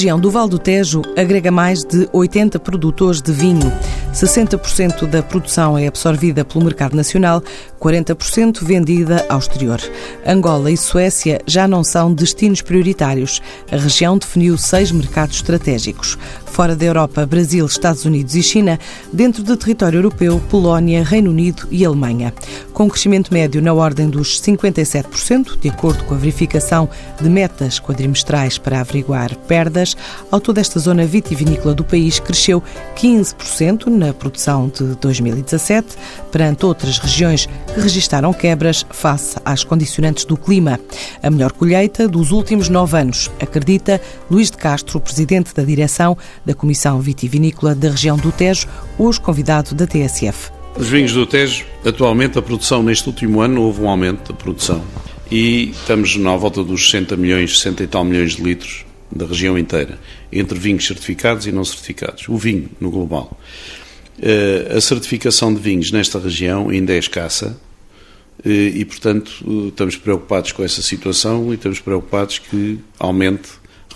região do Val do Tejo agrega mais de 80 produtores de vinho. 60% da produção é absorvida pelo mercado nacional, 40% vendida ao exterior. Angola e Suécia já não são destinos prioritários. A região definiu seis mercados estratégicos. Fora da Europa, Brasil, Estados Unidos e China, dentro do território europeu, Polónia, Reino Unido e Alemanha. Com um crescimento médio na ordem dos 57%, de acordo com a verificação de metas quadrimestrais para averiguar perdas, ao toda esta zona vitivinícola do país cresceu 15% na produção de 2017, perante outras regiões que registaram quebras face às condicionantes do clima. A melhor colheita dos últimos nove anos, acredita Luís de Castro, presidente da direção da Comissão Vitivinícola da região do Tejo, hoje convidado da TSF. Os vinhos do Tejo, atualmente a produção neste último ano houve um aumento da produção e estamos na volta dos 60 milhões, 60 e tal milhões de litros da região inteira, entre vinhos certificados e não certificados. O vinho no global. Eh, a certificação de vinhos nesta região ainda é escassa eh, e, portanto, estamos preocupados com essa situação e estamos preocupados que aumente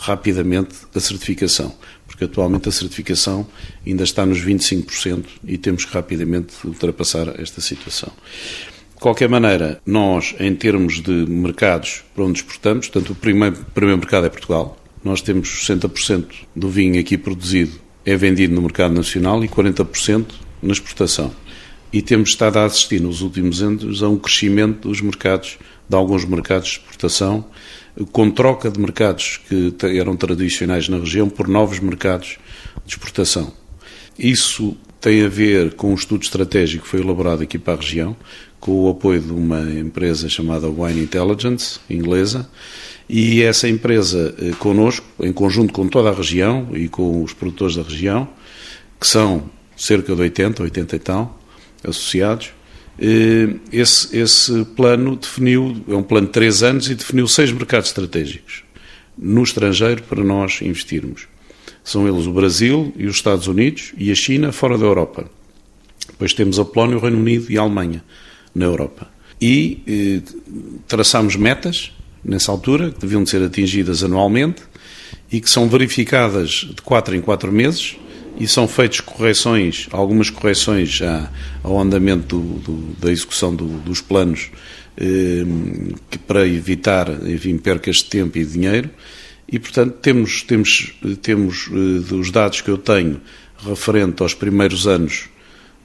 rapidamente a certificação, porque atualmente a certificação ainda está nos 25% e temos que rapidamente ultrapassar esta situação. De qualquer maneira, nós, em termos de mercados para onde exportamos, portanto, o primeiro, primeiro mercado é Portugal, nós temos 60% do vinho aqui produzido é vendido no mercado nacional e 40% na exportação. E temos estado a assistir nos últimos anos a um crescimento dos mercados, de alguns mercados de exportação, com troca de mercados que eram tradicionais na região por novos mercados de exportação. Isso tem a ver com um estudo estratégico que foi elaborado aqui para a região, com o apoio de uma empresa chamada Wine Intelligence, inglesa, e essa empresa eh, connosco, em conjunto com toda a região e com os produtores da região, que são cerca de 80, 80 e tal, associados, esse, esse plano definiu, é um plano de três anos e definiu seis mercados estratégicos no estrangeiro para nós investirmos. São eles o Brasil e os Estados Unidos e a China fora da Europa. Depois temos a Polónia, o Reino Unido e a Alemanha na Europa. E eh, traçamos metas nessa altura, que deviam ser atingidas anualmente e que são verificadas de 4 em 4 meses e são feitas correções, algumas correções ao andamento do, do, da execução do, dos planos eh, que, para evitar enfim, percas de tempo e dinheiro e, portanto, temos, temos, temos eh, os dados que eu tenho referente aos primeiros anos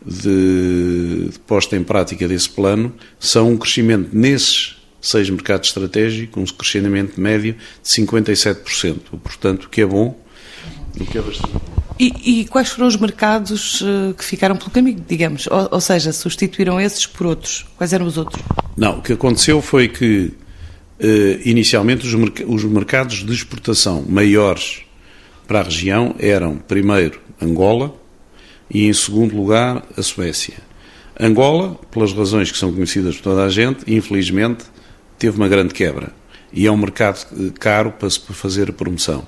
de, de posta em prática desse plano, são um crescimento nesses seis mercados estratégicos, um crescimento médio de 57%. Portanto, o que é bom, o que é bastante e, e, quais foram os mercados uh, que ficaram pelo caminho, digamos? Ou, ou, seja, substituíram esses por outros? Quais eram os outros? Não, o que aconteceu foi que, uh, inicialmente, os, merc os mercados de exportação maiores para a região eram, primeiro, Angola e, em segundo lugar, a Suécia. Angola, pelas razões que são conhecidas por toda a gente, infelizmente, teve uma grande quebra. E é um mercado eh, caro para se fazer a promoção.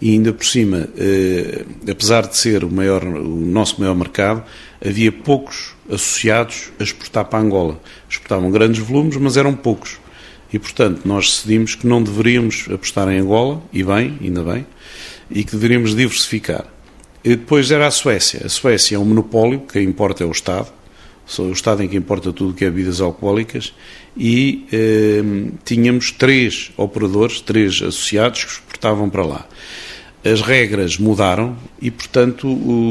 E ainda por cima, eh, apesar de ser o, maior, o nosso maior mercado, havia poucos associados a exportar para Angola. Exportavam grandes volumes, mas eram poucos. E, portanto, nós decidimos que não deveríamos apostar em Angola, e bem, ainda bem, e que deveríamos diversificar. E depois era a Suécia. A Suécia é um monopólio, quem importa é o Estado, o Estado em que importa tudo que é bebidas alcoólicas, e eh, tínhamos três operadores, três associados exportavam para lá. As regras mudaram e, portanto,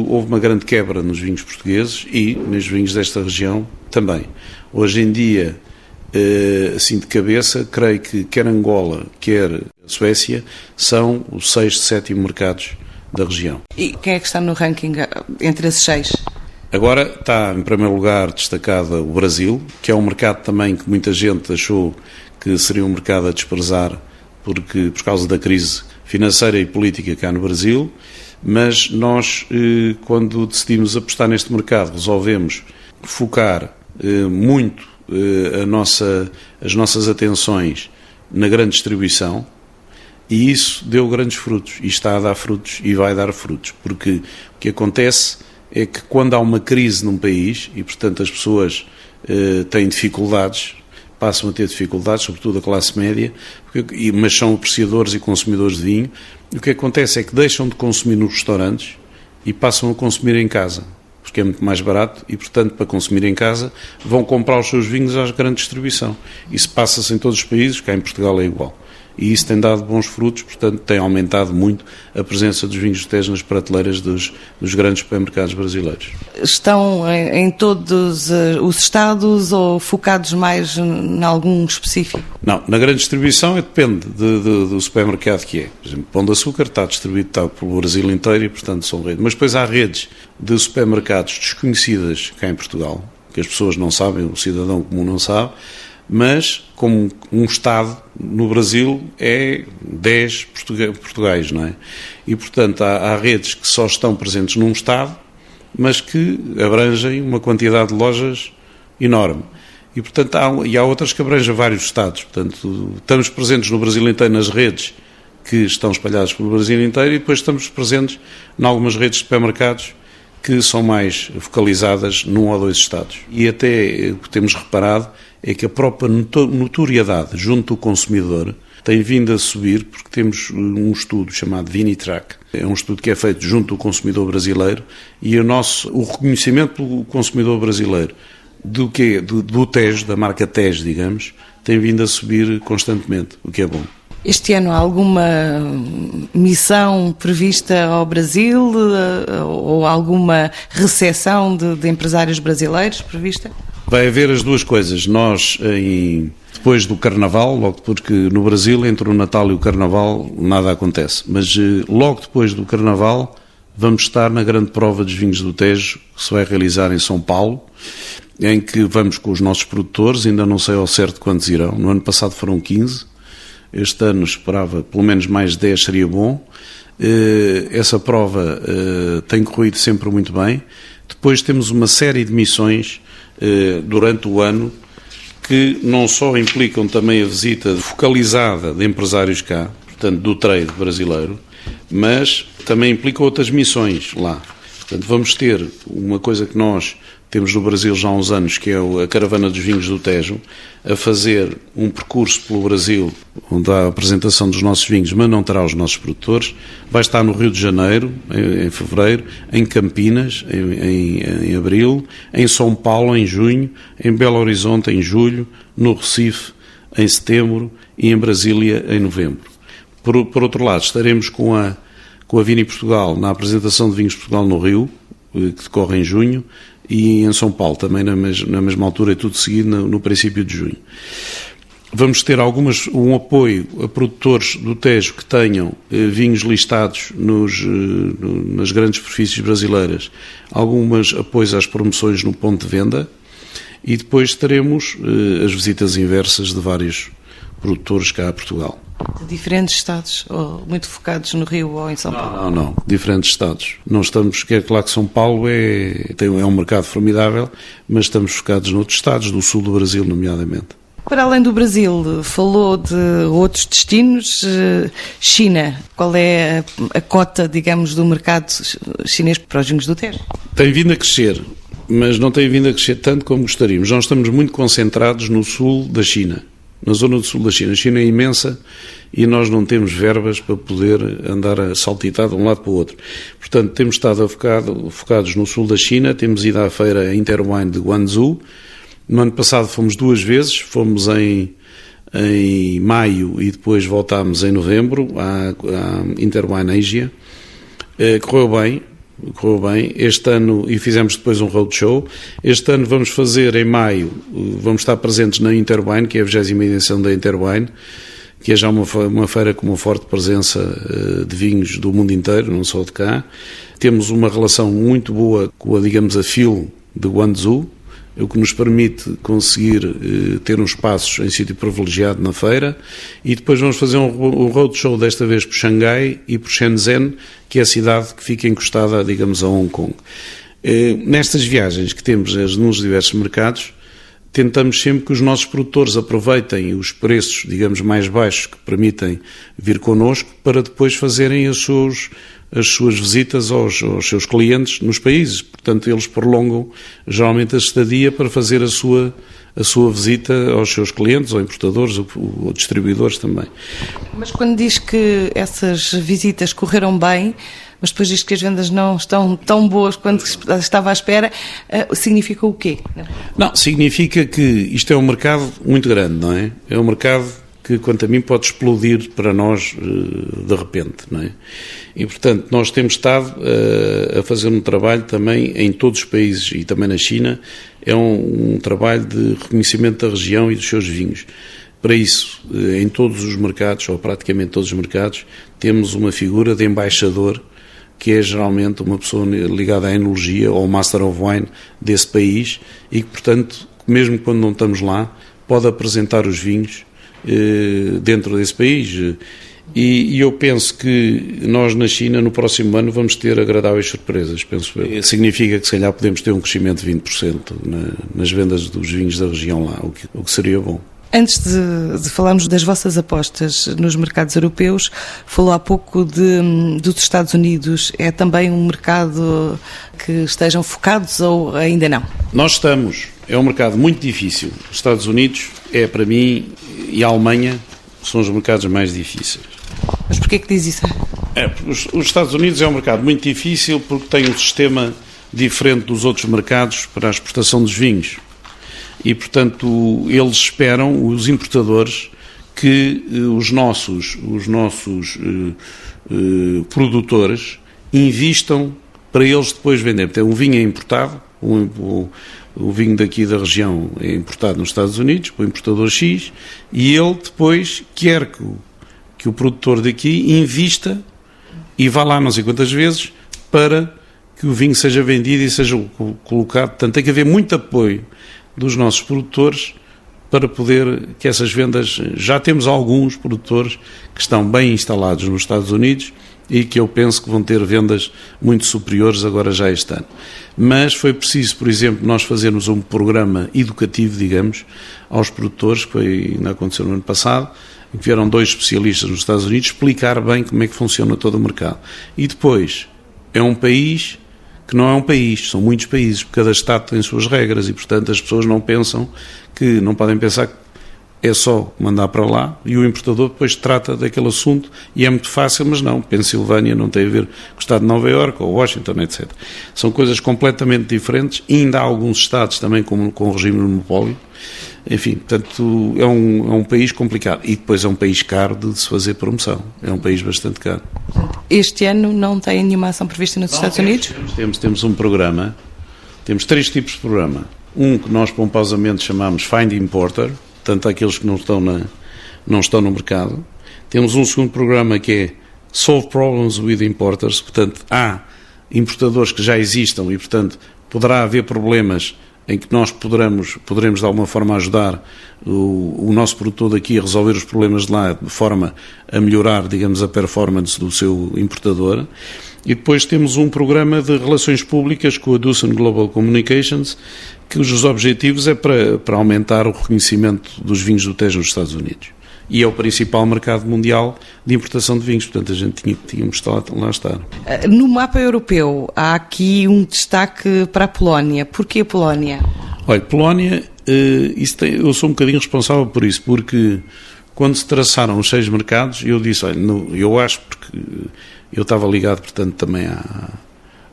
houve uma grande quebra nos vinhos portugueses e nos vinhos desta região também. Hoje em dia, eh, assim de cabeça, creio que quer Angola, quer Suécia, são os seis, sétimo mercados da região. E quem é que está no ranking eh, entre esses seis? Agora está em primeiro lugar destacada o Brasil, que é um mercado também que muita gente achou que seria um mercado a desprezar porque, por causa da crise financeira e política cá no Brasil, mas nós, eh, quando decidimos apostar neste mercado, resolvemos focar eh, muito eh, nossa, as nossas atenções na grande distribuição e isso deu grandes frutos e está a dar frutos e vai dar frutos, porque o que acontece é que quando há uma crise num país e, portanto, as pessoas têm dificuldades, passam a ter dificuldades, sobretudo a classe média, mas são apreciadores e consumidores de vinho. O que acontece é que deixam de consumir nos restaurantes e passam a consumir em casa, porque é muito mais barato e, portanto, para consumir em casa, vão comprar os seus vinhos à grande distribuição. Isso passa-se em todos os países, cá em Portugal é igual e isso tem dado bons frutos, portanto tem aumentado muito a presença dos vinhos de Tejo nas prateleiras dos, dos grandes supermercados brasileiros. Estão em, em todos uh, os estados ou focados mais em algum específico? Não, na grande distribuição depende de, de, do supermercado que é. Por exemplo, Pão de Açúcar está distribuído está pelo Brasil inteiro e, portanto, são redes. Mas depois há redes de supermercados desconhecidas cá em Portugal, que as pessoas não sabem, o cidadão comum não sabe, mas como um Estado no Brasil é 10 Portugais, não é? E, portanto, há, há, redes que só estão presentes num Estado, mas que abrangem uma quantidade de lojas enorme. E, portanto, há, e há outras que abrangem vários Estados. Portanto, estamos presentes no Brasil inteiro nas redes que estão espalhadas pelo Brasil inteiro e depois estamos presentes em algumas redes de supermercados que são mais focalizadas num ou dois Estados. E até que temos reparado é que a própria notoriedade junto do consumidor tem vindo a subir porque temos um estudo chamado Vinitrack. É um estudo que é feito junto do consumidor brasileiro e o nosso o reconhecimento pelo consumidor brasileiro do que do, do TES, da marca TES, digamos, tem vindo a subir constantemente, o que é bom. Este ano há alguma missão prevista ao Brasil eh, ou alguma recepção de, de empresários brasileiros prevista? Vai haver as duas coisas. Nós, em, depois do Carnaval, logo porque no Brasil, entre o Natal e o Carnaval, nada acontece. Mas eh, logo depois do Carnaval, vamos estar na grande prova dos vinhos do Tejo, que se vai realizar em São Paulo, em que vamos com os nossos produtores, ainda não sei ao certo quantos irão. No ano passado foram 15. Este ano esperava pelo menos mais 10, seria bom. Eh, essa prova eh, tem corrido sempre muito bem. Depois temos uma série de missões eh, durante o ano que não só implicam também a visita focalizada de empresários cá, portanto, do trade brasileiro, mas também implicam outras missões lá. Portanto, vamos ter uma coisa que nós temos no Brasil já há uns anos, que é a Caravana dos Vinhos do Tejo, a fazer um percurso pelo Brasil, onde há a apresentação dos nossos vinhos, mas não terá os nossos produtores. Vai estar no Rio de Janeiro, em, em fevereiro, em Campinas, em, em, em, abril, em São Paulo, em junho, em Belo Horizonte, em julho, no Recife, em setembro e em Brasília, em novembro. Por, por outro lado, estaremos com a, com a Vini Portugal na apresentação de Vinhos Portugal no Rio, eh, que decorre em junho, e em São Paulo, também na, mes na mesma altura, é tudo seguido no, no, princípio de junho. Vamos ter algumas, um apoio a produtores do Tejo que tenham eh, vinhos listados nos, eh, no, nas grandes superfícies brasileiras, algumas apoios às promoções no ponto de venda e depois teremos eh, as visitas inversas de vários produtores cá a Portugal. De diferentes estados, ou muito focados no Rio ou em São Paulo? Não, não, diferentes estados. Não estamos, quer claro que São Paulo é, tem, é um mercado formidável, mas estamos focados noutros estados, do sul do Brasil, nomeadamente. Para além do Brasil, falou de outros destinos. Eh, China, qual é a, a cota, digamos, do mercado chinês para os vinhos do Tejo? Tem vindo a crescer, mas não tem vindo a crescer tanto como gostaríamos. Nós estamos muito concentrados no sul da China na zona do sul da China. A China é imensa e nós não temos verbas para poder andar a saltitar de um lado para o outro. Portanto, temos estado focado, focados no sul da China, temos ido à feira Interwine de Guangzhou. No ano passado fomos duas vezes, fomos em, em maio e depois voltámos em novembro à, à Interwine Asia. Eh, correu bem, correu bem. Este ano, e fizemos depois um roadshow, este ano vamos fazer em maio, vamos estar presentes na Interwine, que é a 20 edição da Interwine, que é já uma, uma feira com uma forte presença eh, de vinhos do mundo inteiro, não só de cá. Temos uma relação muito boa com a, digamos, a FIL de Guangzhou, o que nos permite conseguir eh, ter uns passos em sítio privilegiado na feira e depois vamos fazer um, um roadshow desta vez por Xangai e por Shenzhen, que é a cidade que fica encostada, digamos, a Hong Kong. Eh, nestas viagens que temos nos diversos mercados, tentamos sempre que os nossos produtores aproveitem os preços, digamos, mais baixos que permitem vir connosco para depois fazerem os seus, as suas visitas aos, aos, seus clientes nos países. Portanto, eles prolongam geralmente a estadia para fazer a sua, a sua visita aos seus clientes, ou importadores, ou, ou distribuidores também. Mas quando diz que essas visitas correram bem, mas depois diz que as vendas não estão tão boas quanto estava à espera, eh, significa o quê? Não, significa que isto é um mercado muito grande, não é? É um mercado que, quanto a mim, pode explodir para nós eh, de repente, não é? E, portanto, nós temos estado eh, a fazer um trabalho também em todos os países e também na China, é um, um trabalho de reconhecimento da região e dos seus vinhos. Para isso, em todos os mercados, ou praticamente todos os mercados, temos uma figura de embaixador que é geralmente uma pessoa ligada à enologia ou Master of Wine desse país e que, portanto, mesmo quando não estamos lá, pode apresentar os vinhos eh, dentro desse país. E, e, eu penso que nós na China, no próximo ano, vamos ter agradáveis surpresas, penso eu. Significa que, se calhar, podemos ter um crescimento de 20% na, nas vendas dos vinhos da região lá, o que, o que seria bom. Antes de, de, falarmos das vossas apostas nos mercados europeus, falou há pouco de, dos Estados Unidos. É também um mercado que estejam focados ou ainda não? Nós estamos. É um mercado muito difícil. Os Estados Unidos é, para mim, e a Alemanha são os mercados mais difíceis. Mas porquê que diz isso? É, os, os Estados Unidos é um mercado muito difícil porque tem um sistema diferente dos outros mercados para a exportação dos vinhos e, portanto, eles esperam, os importadores, que eh, os nossos, os nossos eh, eh, produtores invistam para eles depois vender. Então, um vinho é importado, um, o, o, vinho daqui da região é importado nos Estados Unidos, para o importador X, e ele depois quer que o, que o produtor daqui invista e vá lá não sei quantas vezes para que o vinho seja vendido e seja colocado. Portanto, tem que haver muito apoio dos nossos produtores para poder que essas vendas. Já temos alguns produtores que estão bem instalados nos Estados Unidos e que eu penso que vão ter vendas muito superiores agora já este ano. Mas foi preciso, por exemplo, nós fazermos um programa educativo, digamos, aos produtores, que foi, ainda aconteceu no ano passado, em que vieram dois especialistas nos Estados Unidos explicar bem como é que funciona todo o mercado. E depois, é um país que não é um país, são muitos países, porque cada Estado tem suas regras e, portanto, as pessoas não pensam que, não podem pensar que é só mandar para lá e o importador depois trata daquele assunto e é muito fácil, mas não. Pensilvânia não tem a ver com o Estado de Nova Iorque ou Washington, etc. São coisas completamente diferentes. E ainda há alguns Estados também com, com regime de monopólio. Enfim, portanto, é um, é um país complicado. E depois é um país caro de se fazer promoção. É um país bastante caro. Este ano não tem nenhuma ação prevista nos não, Estados temos, Unidos? Temos, temos, temos um programa. Temos três tipos de programa. Um que nós pomposamente chamamos Find Importer, portanto, aqueles que não estão, na, não estão no mercado. Temos um segundo programa que é Solve Problems with Importers, portanto, há importadores que já existam e, portanto, poderá haver problemas em que nós poderemos, poderemos de alguma forma ajudar o, o, nosso produtor daqui a resolver os problemas de lá de forma a melhorar, digamos, a performance do seu importador. E depois temos um programa de relações públicas com a Doosan Global Communications, que os objetivos é para, para aumentar o reconhecimento dos vinhos do Tejo nos Estados Unidos. E é o principal mercado mundial de importação de vinhos, portanto a gente tinha, tínhamos lá, lá estar. Eh, no mapa europeu há aqui um destaque para a Polónia. Porquê a Polónia? Olha, Polónia, uh, tem, eu sou um bocadinho responsável por isso, porque quando se traçaram os seis mercados, eu disse, olha, no, eu acho, porque eu estava ligado, portanto, também à,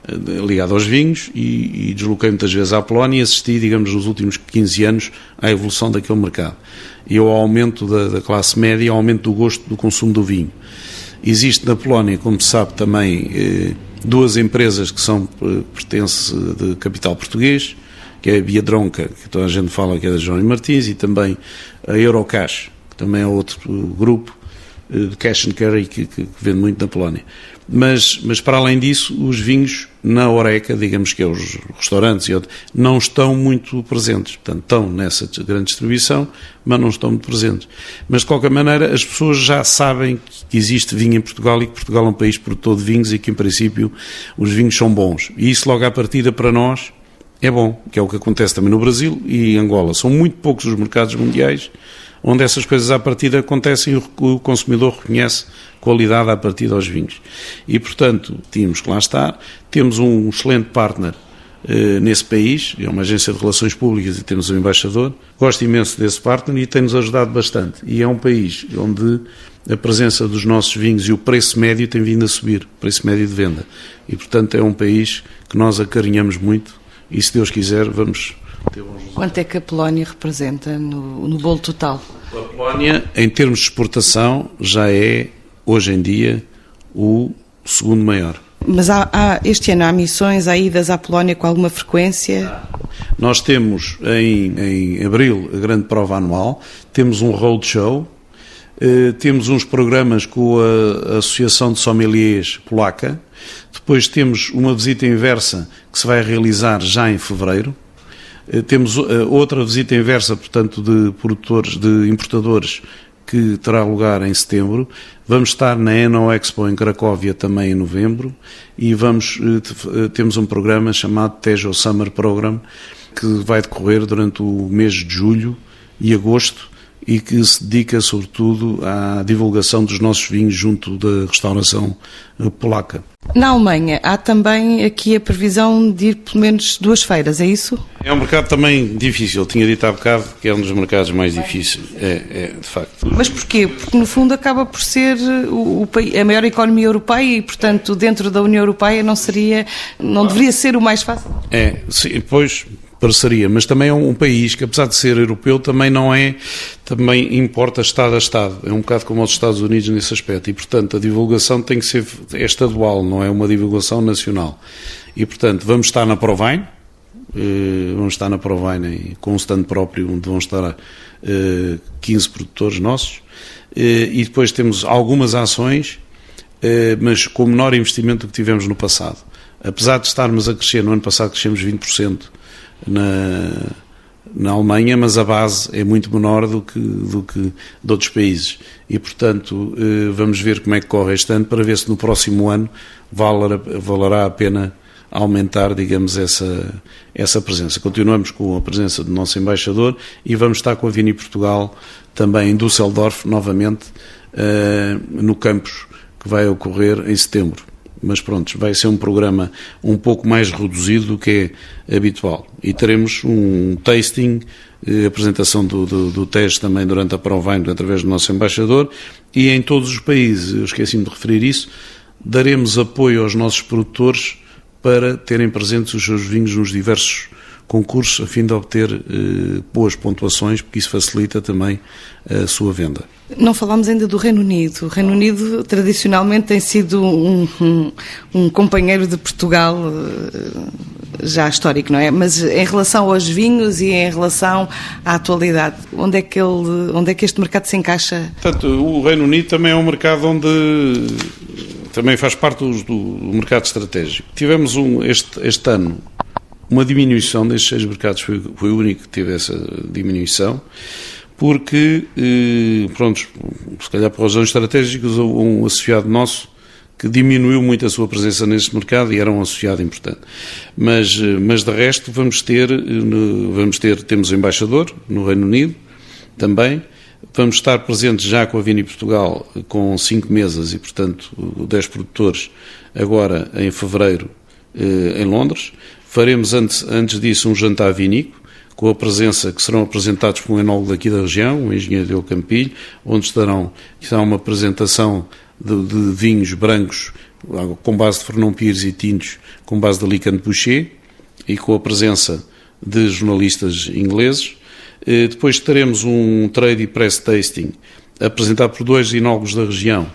ligado aos vinhos e, e desloquei muitas vezes à Polónia e assisti, digamos, nos últimos 15 anos à evolução daquele mercado e ao aumento da, da classe média, ao aumento do gosto do consumo do vinho. Existe na Polónia, como se sabe também, eh, duas empresas que são eh, pertence de capital português, que é a Biadronca, que toda a gente fala que é da João Martins, e também a Eurocash, que também é outro grupo eh, de cash and carry que, que, que vende muito na Polónia. Mas, mas para além disso, os vinhos na Oreca, digamos que é os restaurantes e outros, não estão muito presentes. Portanto, estão nessa grande distribuição, mas não estão muito presentes. Mas, de qualquer maneira, as pessoas já sabem que existe vinho em Portugal e que Portugal é um país produtor de vinhos e que, em princípio, os vinhos são bons. E isso, logo à partida, para nós, é bom, que é o que acontece também no Brasil e em Angola. São muito poucos os mercados mundiais onde essas coisas à partida acontecem e o consumidor reconhece qualidade à partida aos vinhos. E, portanto, tínhamos que lá estar, temos um excelente partner eh, nesse país, é uma agência de relações públicas e temos um embaixador. Gosto imenso desse partner e tem-nos ajudado bastante. E é um país onde a presença dos nossos vinhos e o preço médio tem vindo a subir, preço médio de venda. E, portanto, é um país que nós acarinhamos muito e, se Deus quiser, vamos ter. Quanto é que a Polónia representa no, no bolo total? A Polónia, em termos de exportação, já é, hoje em dia, o segundo maior. Mas há, há, este ano há missões, há idas à Polónia com alguma frequência? Nós temos em, em abril a grande prova anual, temos um roadshow, eh, temos uns programas com a, a Associação de Sommeliers Polaca, depois temos uma visita inversa que se vai realizar já em fevereiro, temos eh, outra visita inversa, portanto, de produtores, de importadores que terá lugar em setembro. Vamos estar na Eno Expo em Cracóvia também em novembro e vamos eh, eh, temos um programa chamado Tejo Summer Program que vai decorrer durante o mês de julho e agosto e que se dedica sobretudo à divulgação dos nossos vinhos junto da restauração eh, polaca. Na Alemanha há também aqui a previsão de ir pelo menos duas feiras, é isso? É um mercado também difícil, Eu tinha dito há bocado que é um dos mercados mais difíceis, é, é de facto. Mas porquê? Porque no fundo acaba por ser o, o, a maior economia europeia e portanto dentro da União Europeia não seria, não deveria ser o mais fácil? É, sim, pois mas também é um país que, apesar de ser europeu, também não é, também importa Estado a Estado. É um bocado como os Estados Unidos nesse aspecto. E, portanto, a divulgação tem que ser é estadual, não é uma divulgação nacional. E, portanto, vamos estar na Provine, eh, vamos estar na Provine com um stand próprio, onde vão estar 15 eh, produtores nossos. Eh, e depois temos algumas ações, mas com menor investimento do que tivemos no passado. Apesar de estarmos a crescer, no ano passado crescemos 20%, na, na Alemanha, mas a base é muito menor do que, do que de outros países. E, portanto, eh, vamos ver como é que corre este ano para ver se no próximo ano valerá, valerá a pena aumentar, digamos, essa, essa presença. Continuamos com a presença do nosso embaixador e vamos estar com a Vini Portugal também em Düsseldorf, novamente, eh, no campus que vai ocorrer em setembro mas pronto, vai ser um programa um pouco mais reduzido do que é habitual. E teremos um tasting, eh, apresentação do, do, do, teste também durante a Provine, através do nosso embaixador, e em todos os países, eu esqueci-me de referir isso, daremos apoio aos nossos produtores para terem presentes os seus vinhos nos diversos concursos, a fim de obter eh, boas pontuações, porque isso facilita também a sua venda. Não falámos ainda do Reino Unido. O Reino Unido tradicionalmente tem sido um, um, um companheiro de Portugal eh, já histórico, não é? Mas em relação aos vinhos e em relação à atualidade, onde é que, ele, onde é que este mercado se encaixa? Portanto, o Reino Unido também é um mercado onde também faz parte do, do mercado estratégico. Tivemos um, este, este ano uma diminuição destes seis mercados, foi, foi o único que teve essa diminuição porque, eh, pronto, se calhar por razões estratégicas, um associado nosso que diminuiu muito a sua presença neste mercado e era um associado importante. Mas, eh, mas de resto vamos ter, eh, vamos ter, temos o embaixador no Reino Unido também, vamos estar presentes já com a Vini Portugal com cinco mesas e, portanto, dez produtores agora em fevereiro em Londres. Faremos antes, antes disso um jantar vinícola com a presença que serão apresentados por um enólogo daqui da região, o engenheiro Diogo Campilho, onde estarão, será uma apresentação de, de, vinhos brancos com base de Fernão Pires e tintos com base de Alicante Boucher e com a presença de jornalistas ingleses. Eh, depois teremos um trade e press tasting apresentado por dois enólogos da região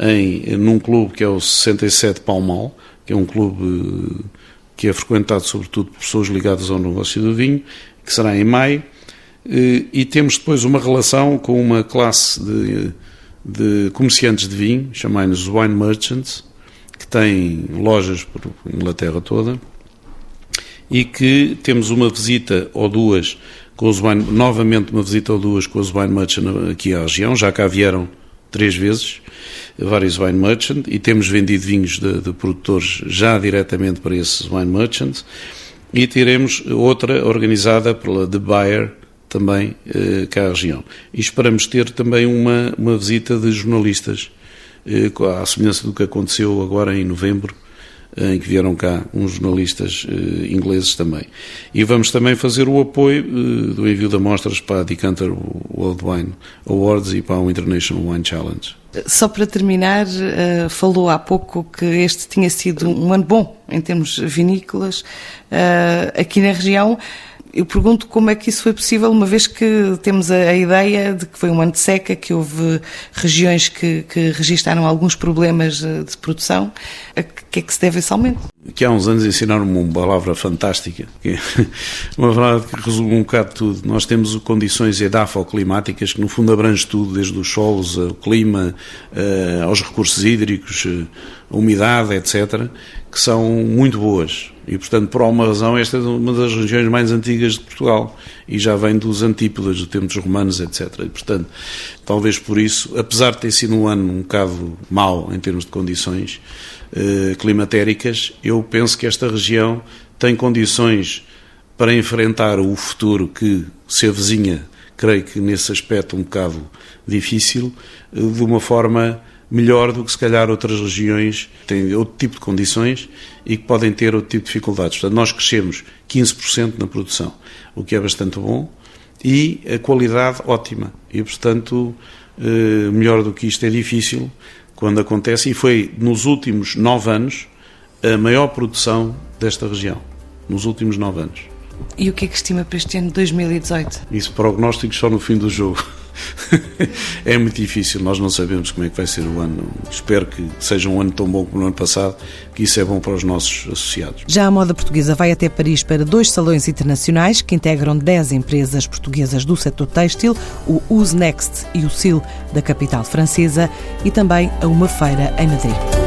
em, num clube que é o 67 Palmal, que é um clube que é frequentado sobretudo por pessoas ligadas ao negócio do vinho, que será em maio, eh, e temos depois uma relação com uma classe de, de comerciantes de vinho, chamai-nos Wine Merchants, que têm lojas por Inglaterra toda, e que temos uma visita ou duas com os wine, novamente uma visita ou duas com os wine merchants aqui à região, já cá vieram três vezes, vários wine merchants, e temos vendido vinhos de, de produtores já diretamente para esses wine merchants, e teremos outra organizada pela The Buyer também eh, cá à região. E esperamos ter também uma, uma visita de jornalistas, eh, à semelhança do que aconteceu agora em novembro, em que vieram cá uns jornalistas uh, ingleses também. E vamos também fazer o apoio uh, do envio de amostras para a Decanter World Wine Awards e para o International Wine Challenge. Só para terminar, falou há pouco que este tinha sido um ano bom em termos vinícolas aqui na região. Eu pergunto como é que isso foi possível, uma vez que temos a, a ideia de que foi um ano de seca, que houve regiões que, que registaram alguns problemas eh, de produção. A que é que se deve esse aumento? Que há uns anos ensinaram-me uma palavra fantástica, que é uma palavra que resume um bocado tudo. Nós temos condições edafoclimáticas que, no fundo, abrange tudo, desde os solos, ao clima, eh, aos recursos hídricos, eh, a umidade, etc., que são muito boas. E, portanto, por alguma razão, esta é uma das regiões mais antigas de Portugal e já vem dos antípodas, do tempo dos romanos, etc. E, portanto, talvez por isso, apesar de ter sido um ano um bocado mau em termos de condições eh, climatéricas, eu penso que esta região tem condições para enfrentar o futuro que se avizinha, creio que nesse aspecto um bocado difícil, eh, de uma forma melhor do que se calhar outras regiões que têm outro tipo de condições e que podem ter outro tipo de dificuldades. Portanto, nós crescemos 15% na produção, o que é bastante bom, e a qualidade ótima. E, portanto, eh, melhor do que isto é difícil quando acontece, e foi nos últimos nove anos a maior produção desta região. Nos últimos nove anos. E o que é que estima para este ano de 2018? Isso prognósticos só no fim do jogo. é muito difícil, nós não sabemos como é que vai ser o ano. Espero que seja um ano tão bom como no ano passado, que isso é bom para os nossos associados. Já a moda portuguesa vai até Paris para dois salões internacionais que integram 10 empresas portuguesas do setor têxtil, o Use Next e o CIL da capital francesa, e também a uma feira em Madrid.